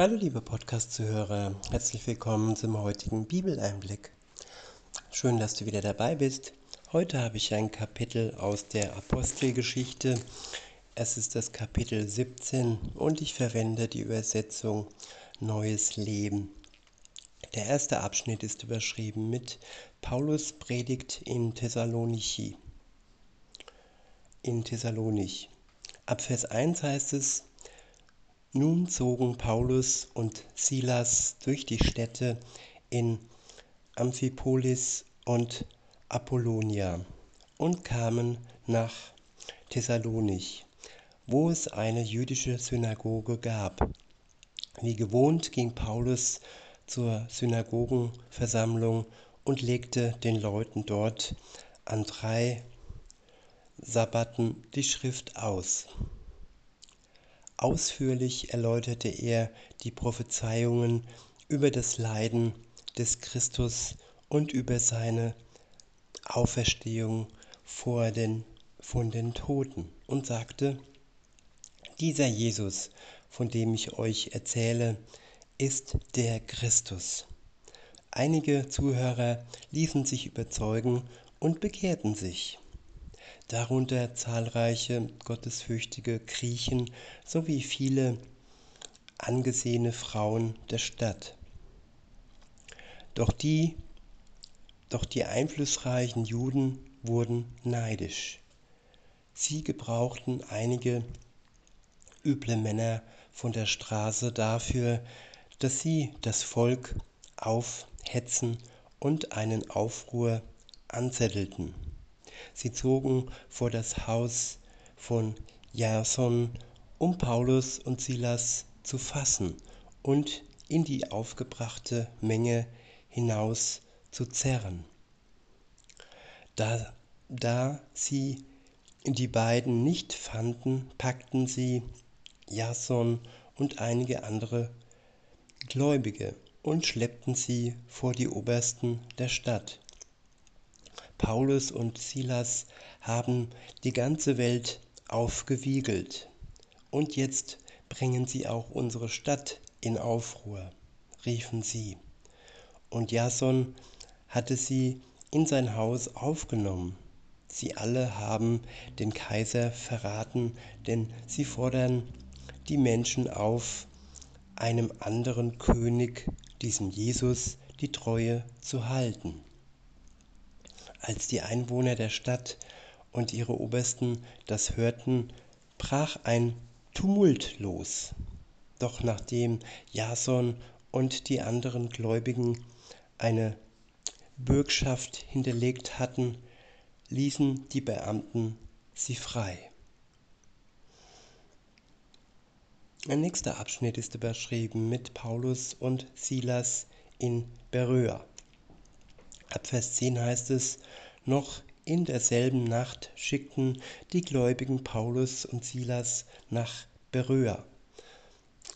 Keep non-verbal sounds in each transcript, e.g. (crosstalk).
Hallo liebe Podcast-Zuhörer, herzlich willkommen zum heutigen Bibeleinblick. Schön, dass du wieder dabei bist. Heute habe ich ein Kapitel aus der Apostelgeschichte. Es ist das Kapitel 17 und ich verwende die Übersetzung Neues Leben. Der erste Abschnitt ist überschrieben mit Paulus predigt in Thessaloniki. In Thessalonich. Ab Vers 1 heißt es, nun zogen Paulus und Silas durch die Städte in Amphipolis und Apollonia und kamen nach Thessalonich, wo es eine jüdische Synagoge gab. Wie gewohnt ging Paulus zur Synagogenversammlung und legte den Leuten dort an drei Sabbaten die Schrift aus. Ausführlich erläuterte er die Prophezeiungen über das Leiden des Christus und über seine Auferstehung vor den, von den Toten und sagte, dieser Jesus, von dem ich euch erzähle, ist der Christus. Einige Zuhörer ließen sich überzeugen und bekehrten sich, darunter zahlreiche gottesfürchtige Griechen sowie viele angesehene Frauen der Stadt. Doch die, doch die einflussreichen Juden wurden neidisch. Sie gebrauchten einige üble Männer von der Straße dafür, dass sie das Volk aufhetzen und einen Aufruhr anzettelten. Sie zogen vor das Haus von Jason, um Paulus und Silas zu fassen und in die aufgebrachte Menge hinaus zu zerren. Da, da sie die beiden nicht fanden, packten sie Jason und einige andere Gläubige und schleppten sie vor die Obersten der Stadt. Paulus und Silas haben die ganze Welt aufgewiegelt und jetzt bringen sie auch unsere Stadt in Aufruhr, riefen sie. Und Jason hatte sie in sein Haus aufgenommen. Sie alle haben den Kaiser verraten, denn sie fordern die Menschen auf, einem anderen König, diesem Jesus, die Treue zu halten. Als die Einwohner der Stadt und ihre Obersten das hörten, brach ein Tumult los. Doch nachdem Jason und die anderen Gläubigen eine Bürgschaft hinterlegt hatten, ließen die Beamten sie frei. Ein nächster Abschnitt ist überschrieben mit Paulus und Silas in Beröa. Ab Vers 10 heißt es, noch in derselben Nacht schickten die Gläubigen Paulus und Silas nach Beröa.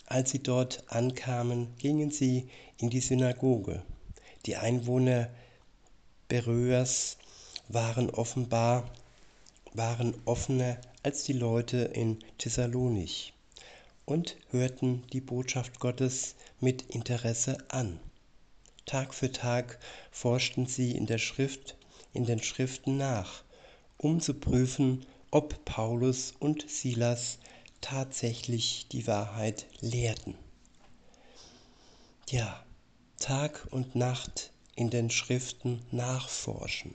Als sie dort ankamen, gingen sie in die Synagoge. Die Einwohner Beröas waren offenbar waren offener als die Leute in Thessalonich und hörten die Botschaft Gottes mit Interesse an. Tag für Tag forschten sie in der Schrift, in den Schriften nach, um zu prüfen, ob Paulus und Silas tatsächlich die Wahrheit lehrten. Ja, Tag und Nacht in den Schriften nachforschen.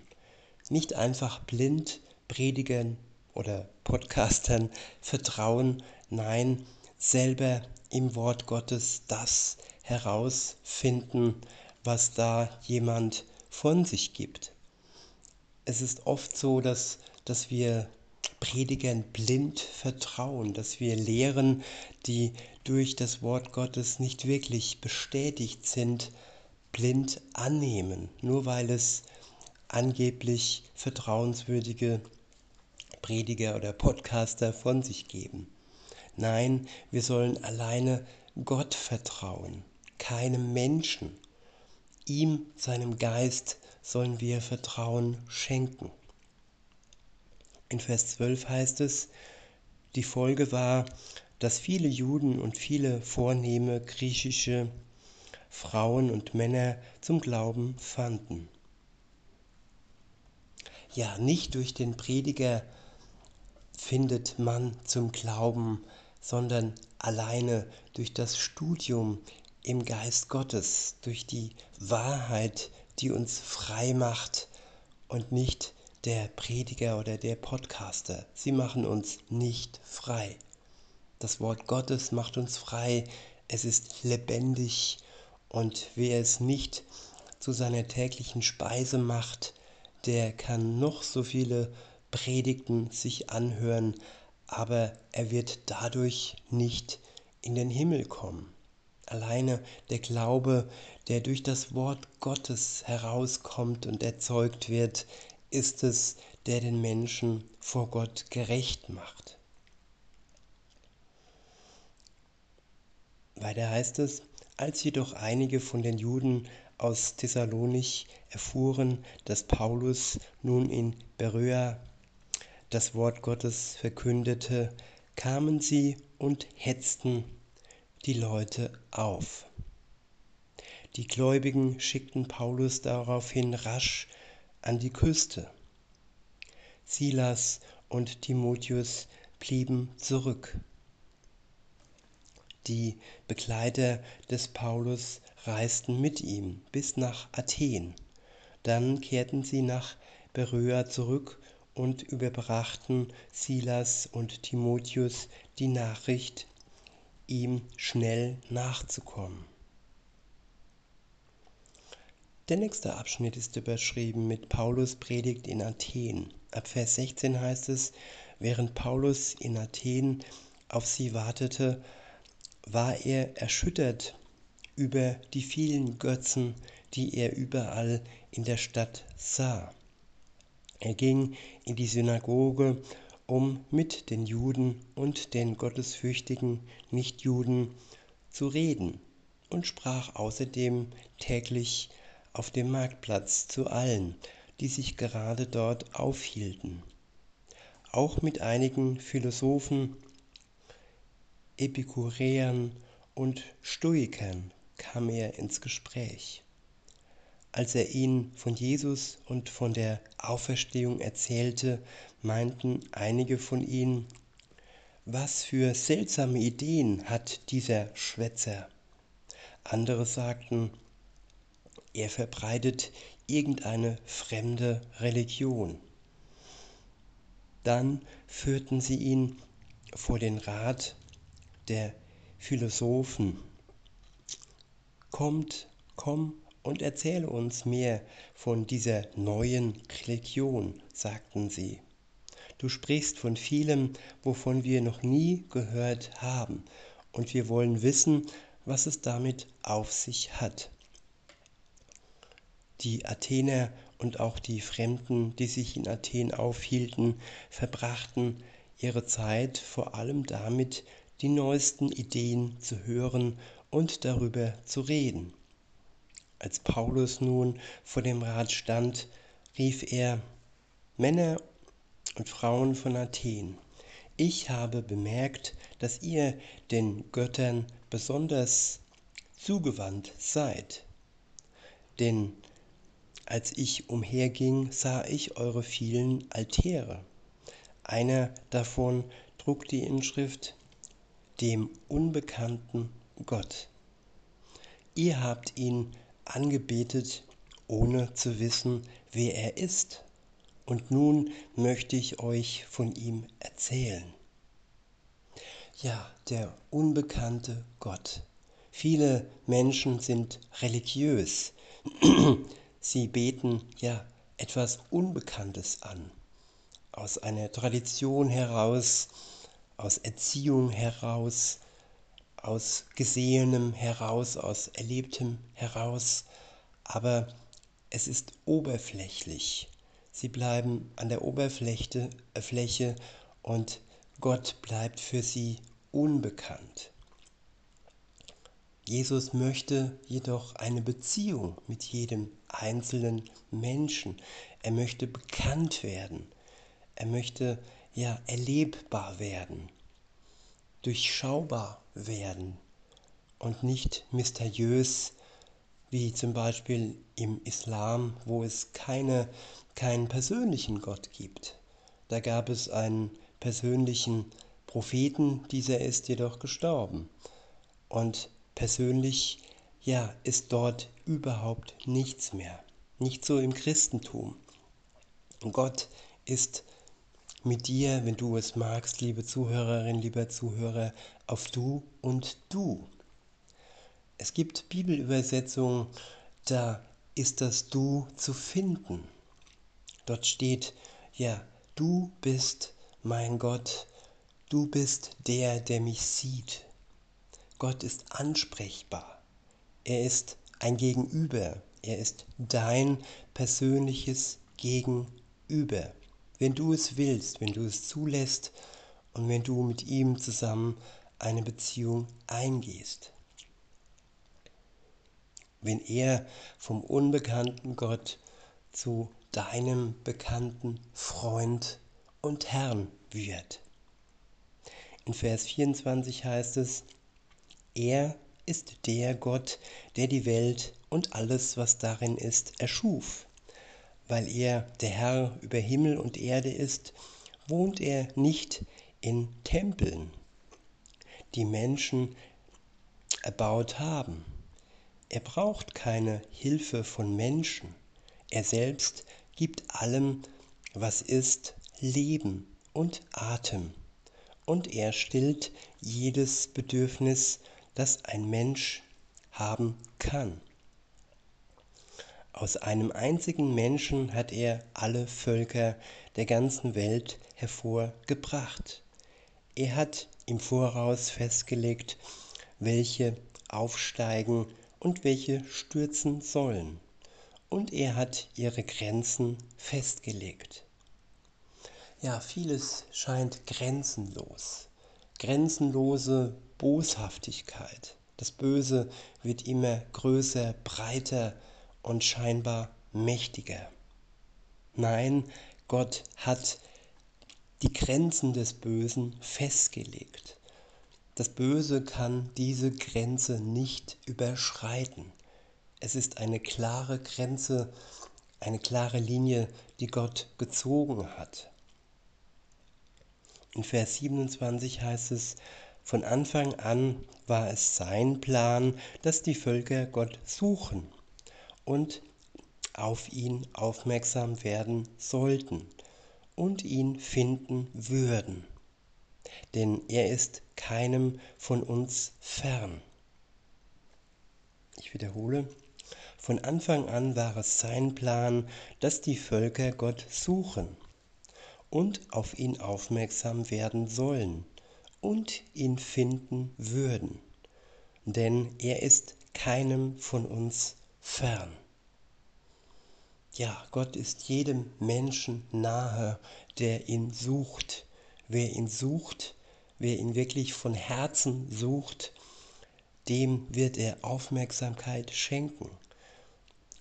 Nicht einfach blind Predigern oder Podcastern vertrauen, nein, selber im Wort Gottes das herausfinden, was da jemand von sich gibt. Es ist oft so, dass, dass wir Predigern blind vertrauen, dass wir Lehren, die durch das Wort Gottes nicht wirklich bestätigt sind, blind annehmen, nur weil es angeblich vertrauenswürdige Prediger oder Podcaster von sich geben. Nein, wir sollen alleine Gott vertrauen, keinem Menschen. Ihm, seinem Geist, sollen wir Vertrauen schenken. In Vers 12 heißt es, die Folge war, das viele Juden und viele vornehme griechische Frauen und Männer zum Glauben fanden. Ja, nicht durch den Prediger findet man zum Glauben, sondern alleine durch das Studium im Geist Gottes, durch die Wahrheit, die uns frei macht und nicht der Prediger oder der Podcaster. Sie machen uns nicht frei. Das Wort Gottes macht uns frei. Es ist lebendig und wer es nicht zu seiner täglichen Speise macht, der kann noch so viele Predigten sich anhören, aber er wird dadurch nicht in den Himmel kommen. Alleine der Glaube, der durch das Wort Gottes herauskommt und erzeugt wird, ist es, der den Menschen vor Gott gerecht macht. Weiter heißt es, als jedoch einige von den Juden aus Thessalonich erfuhren, dass Paulus nun in Beröa das Wort Gottes verkündete, kamen sie und hetzten die Leute auf. Die Gläubigen schickten Paulus daraufhin rasch an die Küste. Silas und Timotheus blieben zurück. Die Begleiter des Paulus reisten mit ihm bis nach Athen. Dann kehrten sie nach Beröa zurück und überbrachten Silas und Timotheus die Nachricht, ihm schnell nachzukommen. Der nächste Abschnitt ist überschrieben mit Paulus Predigt in Athen. Ab Vers 16 heißt es, während Paulus in Athen auf sie wartete, war er erschüttert über die vielen Götzen, die er überall in der Stadt sah. Er ging in die Synagoge, um mit den Juden und den gottesfürchtigen Nichtjuden zu reden und sprach außerdem täglich auf dem Marktplatz zu allen, die sich gerade dort aufhielten. Auch mit einigen Philosophen, Epikureern und Stoikern kam er ins Gespräch. Als er ihnen von Jesus und von der Auferstehung erzählte, meinten einige von ihnen, was für seltsame Ideen hat dieser Schwätzer. Andere sagten, er verbreitet irgendeine fremde Religion. Dann führten sie ihn vor den Rat der Philosophen. Kommt, komm und erzähle uns mehr von dieser neuen Religion, sagten sie. Du sprichst von vielem, wovon wir noch nie gehört haben, und wir wollen wissen, was es damit auf sich hat. Die Athener und auch die Fremden, die sich in Athen aufhielten, verbrachten ihre Zeit vor allem damit, die neuesten Ideen zu hören und darüber zu reden. Als Paulus nun vor dem Rat stand, rief er, Männer und Frauen von Athen, ich habe bemerkt, dass ihr den Göttern besonders zugewandt seid. Denn als ich umherging, sah ich eure vielen Altäre. Einer davon trug die Inschrift dem unbekannten Gott. Ihr habt ihn angebetet, ohne zu wissen, wer er ist. Und nun möchte ich euch von ihm erzählen. Ja, der unbekannte Gott. Viele Menschen sind religiös. (clears throat) Sie beten ja etwas Unbekanntes an. Aus einer Tradition heraus, aus Erziehung heraus, aus Gesehenem heraus, aus Erlebtem heraus. Aber es ist oberflächlich. Sie bleiben an der Oberfläche äh, und Gott bleibt für sie unbekannt. Jesus möchte jedoch eine Beziehung mit jedem einzelnen Menschen. Er möchte bekannt werden. Er möchte ja erlebbar werden. Durchschaubar werden und nicht mysteriös wie zum Beispiel im Islam, wo es keine, keinen persönlichen Gott gibt. Da gab es einen persönlichen Propheten, dieser ist jedoch gestorben. Und persönlich, ja, ist dort überhaupt nichts mehr. Nicht so im Christentum. Gott ist mit dir, wenn du es magst, liebe Zuhörerin, lieber Zuhörer, auf du und du. Es gibt Bibelübersetzungen, da ist das Du zu finden. Dort steht, ja, du bist mein Gott, du bist der, der mich sieht. Gott ist ansprechbar. Er ist ein Gegenüber. Er ist dein persönliches Gegenüber. Wenn du es willst, wenn du es zulässt und wenn du mit ihm zusammen eine Beziehung eingehst wenn er vom unbekannten Gott zu deinem bekannten Freund und Herrn wird. In Vers 24 heißt es, er ist der Gott, der die Welt und alles, was darin ist, erschuf. Weil er der Herr über Himmel und Erde ist, wohnt er nicht in Tempeln, die Menschen erbaut haben er braucht keine Hilfe von Menschen. Er selbst gibt allem, was ist, Leben und Atem. Und er stillt jedes Bedürfnis, das ein Mensch haben kann. Aus einem einzigen Menschen hat er alle Völker der ganzen Welt hervorgebracht. Er hat im Voraus festgelegt, welche aufsteigen und welche stürzen sollen. Und er hat ihre Grenzen festgelegt. Ja, vieles scheint grenzenlos. Grenzenlose Boshaftigkeit. Das Böse wird immer größer, breiter und scheinbar mächtiger. Nein, Gott hat die Grenzen des Bösen festgelegt. Das Böse kann diese Grenze nicht überschreiten. Es ist eine klare Grenze, eine klare Linie, die Gott gezogen hat. In Vers 27 heißt es, von Anfang an war es sein Plan, dass die Völker Gott suchen und auf ihn aufmerksam werden sollten und ihn finden würden denn er ist keinem von uns fern. Ich wiederhole, von Anfang an war es sein Plan, dass die Völker Gott suchen und auf ihn aufmerksam werden sollen und ihn finden würden, denn er ist keinem von uns fern. Ja, Gott ist jedem Menschen nahe, der ihn sucht. Wer ihn sucht, wer ihn wirklich von Herzen sucht, dem wird er Aufmerksamkeit schenken.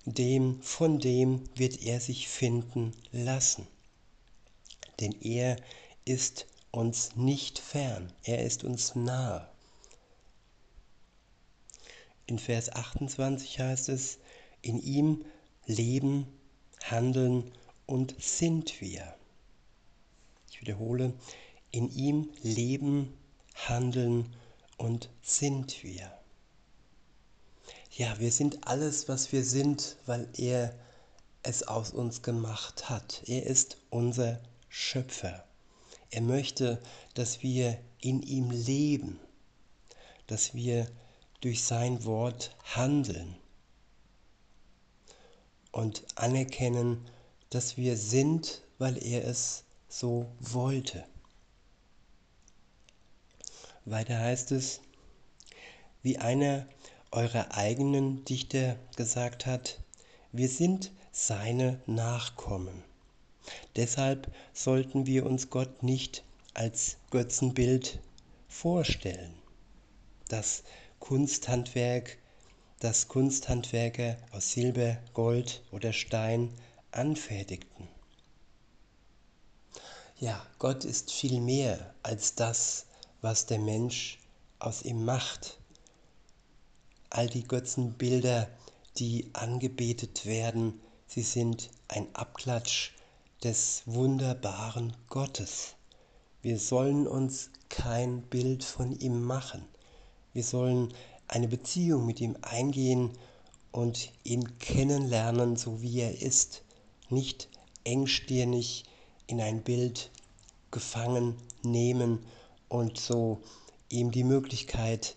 Dem, von dem wird er sich finden lassen. Denn er ist uns nicht fern, er ist uns nahe. In Vers 28 heißt es, in ihm leben, handeln und sind wir. Ich wiederhole, in ihm leben, handeln und sind wir. Ja, wir sind alles, was wir sind, weil er es aus uns gemacht hat. Er ist unser Schöpfer. Er möchte, dass wir in ihm leben, dass wir durch sein Wort handeln und anerkennen, dass wir sind, weil er es so wollte. Weiter heißt es, wie einer eurer eigenen Dichter gesagt hat, wir sind seine Nachkommen. Deshalb sollten wir uns Gott nicht als Götzenbild vorstellen. Das Kunsthandwerk, das Kunsthandwerker aus Silber, Gold oder Stein anfertigten. Ja, Gott ist viel mehr als das, was der Mensch aus ihm macht. All die Götzenbilder, die angebetet werden, sie sind ein Abklatsch des wunderbaren Gottes. Wir sollen uns kein Bild von ihm machen. Wir sollen eine Beziehung mit ihm eingehen und ihn kennenlernen, so wie er ist, nicht engstirnig in ein Bild gefangen nehmen und so ihm die Möglichkeit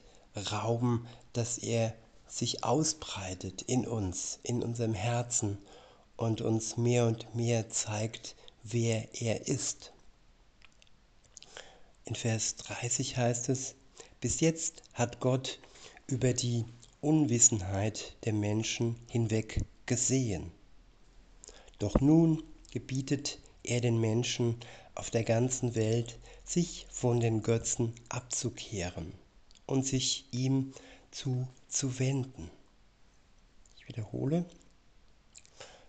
rauben, dass er sich ausbreitet in uns, in unserem Herzen und uns mehr und mehr zeigt, wer er ist. In Vers 30 heißt es, bis jetzt hat Gott über die Unwissenheit der Menschen hinweg gesehen. Doch nun gebietet er den Menschen auf der ganzen Welt, sich von den Götzen abzukehren und sich ihm zuzuwenden. Ich wiederhole,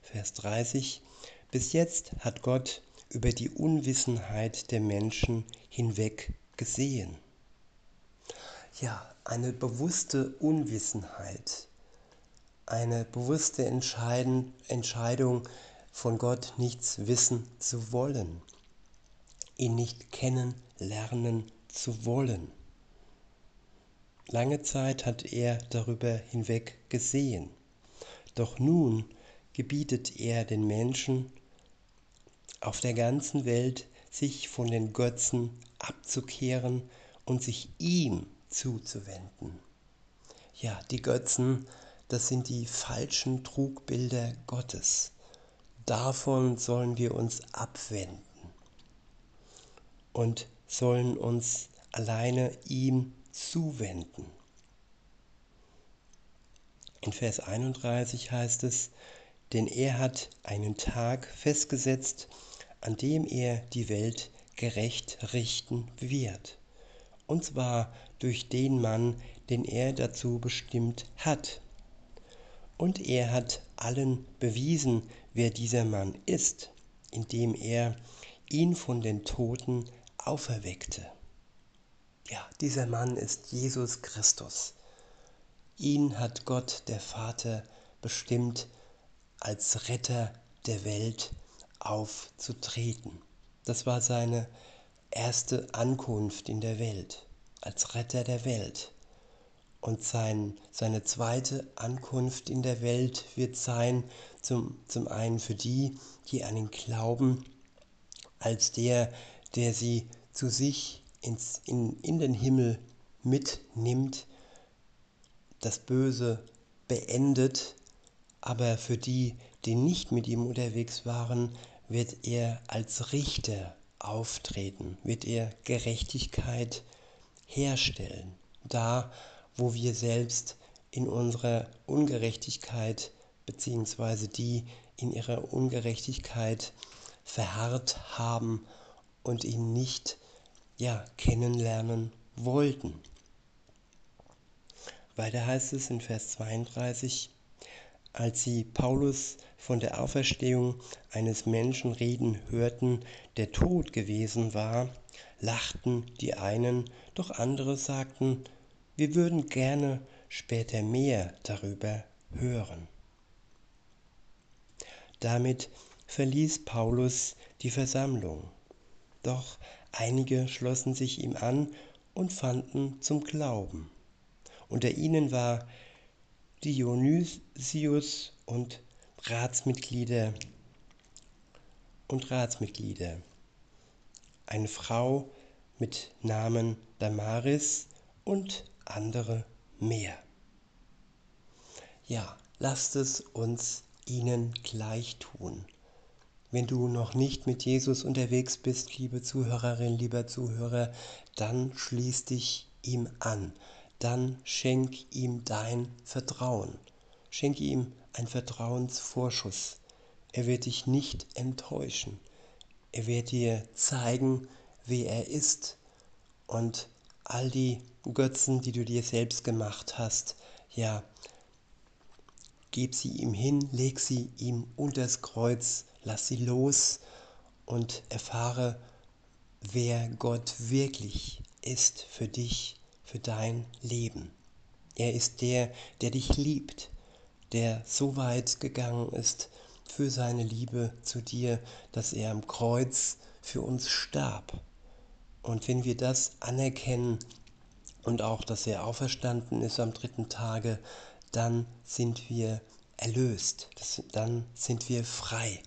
Vers 30. Bis jetzt hat Gott über die Unwissenheit der Menschen hinweg gesehen. Ja, eine bewusste Unwissenheit, eine bewusste Entscheiden, Entscheidung, von Gott nichts wissen zu wollen, ihn nicht kennenlernen zu wollen. Lange Zeit hat er darüber hinweg gesehen, doch nun gebietet er den Menschen auf der ganzen Welt, sich von den Götzen abzukehren und sich ihm zuzuwenden. Ja, die Götzen, das sind die falschen Trugbilder Gottes. Davon sollen wir uns abwenden und sollen uns alleine ihm zuwenden. In Vers 31 heißt es, denn er hat einen Tag festgesetzt, an dem er die Welt gerecht richten wird, und zwar durch den Mann, den er dazu bestimmt hat. Und er hat allen bewiesen, wer dieser Mann ist, indem er ihn von den Toten auferweckte. Ja, dieser Mann ist Jesus Christus. Ihn hat Gott der Vater bestimmt, als Retter der Welt aufzutreten. Das war seine erste Ankunft in der Welt, als Retter der Welt. Und sein, seine zweite Ankunft in der Welt wird sein, zum, zum einen für die, die an ihn glauben, als der, der sie zu sich ins, in, in den Himmel mitnimmt, das Böse beendet, aber für die, die nicht mit ihm unterwegs waren, wird er als Richter auftreten, wird er Gerechtigkeit herstellen. Da, wo wir selbst in unserer Ungerechtigkeit bzw. die in ihrer Ungerechtigkeit verharrt haben und ihn nicht ja, kennenlernen wollten. Weiter heißt es in Vers 32, als sie Paulus von der Auferstehung eines Menschen reden hörten, der tot gewesen war, lachten die einen, doch andere sagten, wir würden gerne später mehr darüber hören. Damit verließ Paulus die Versammlung, doch einige schlossen sich ihm an und fanden zum Glauben. Unter ihnen war Dionysius und Ratsmitglieder und Ratsmitglieder. Eine Frau mit Namen Damaris und andere mehr. Ja, lasst es uns ihnen gleich tun. Wenn du noch nicht mit Jesus unterwegs bist, liebe Zuhörerin, lieber Zuhörer, dann schließ dich ihm an dann schenk ihm dein Vertrauen. Schenk ihm einen Vertrauensvorschuss. Er wird dich nicht enttäuschen. Er wird dir zeigen, wer er ist und all die Götzen, die du dir selbst gemacht hast, ja, gib sie ihm hin, leg sie ihm unters Kreuz, lass sie los und erfahre, wer Gott wirklich ist für dich, für dein Leben. Er ist der, der dich liebt, der so weit gegangen ist für seine Liebe zu dir, dass er am Kreuz für uns starb. Und wenn wir das anerkennen und auch, dass er auferstanden ist am dritten Tage, dann sind wir erlöst, dann sind wir frei.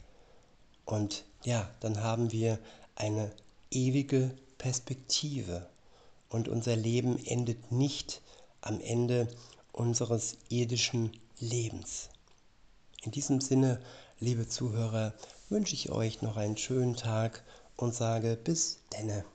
Und ja, dann haben wir eine ewige Perspektive und unser Leben endet nicht am Ende unseres irdischen Lebens. In diesem Sinne, liebe Zuhörer, wünsche ich euch noch einen schönen Tag und sage bis denne.